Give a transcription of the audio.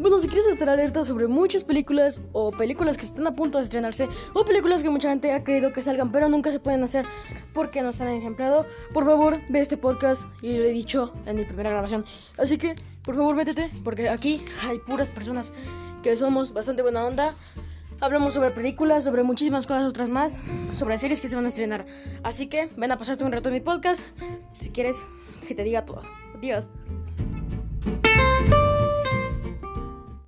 Bueno, si quieres estar alerta sobre muchas películas o películas que están a punto de estrenarse o películas que mucha gente ha querido que salgan pero nunca se pueden hacer porque no están en ejemplado, por favor ve este podcast y lo he dicho en mi primera grabación. Así que, por favor, métete porque aquí hay puras personas que somos bastante buena onda. Hablamos sobre películas, sobre muchísimas cosas otras más, sobre series que se van a estrenar. Así que ven a pasarte un rato en mi podcast si quieres que te diga todo. Adiós.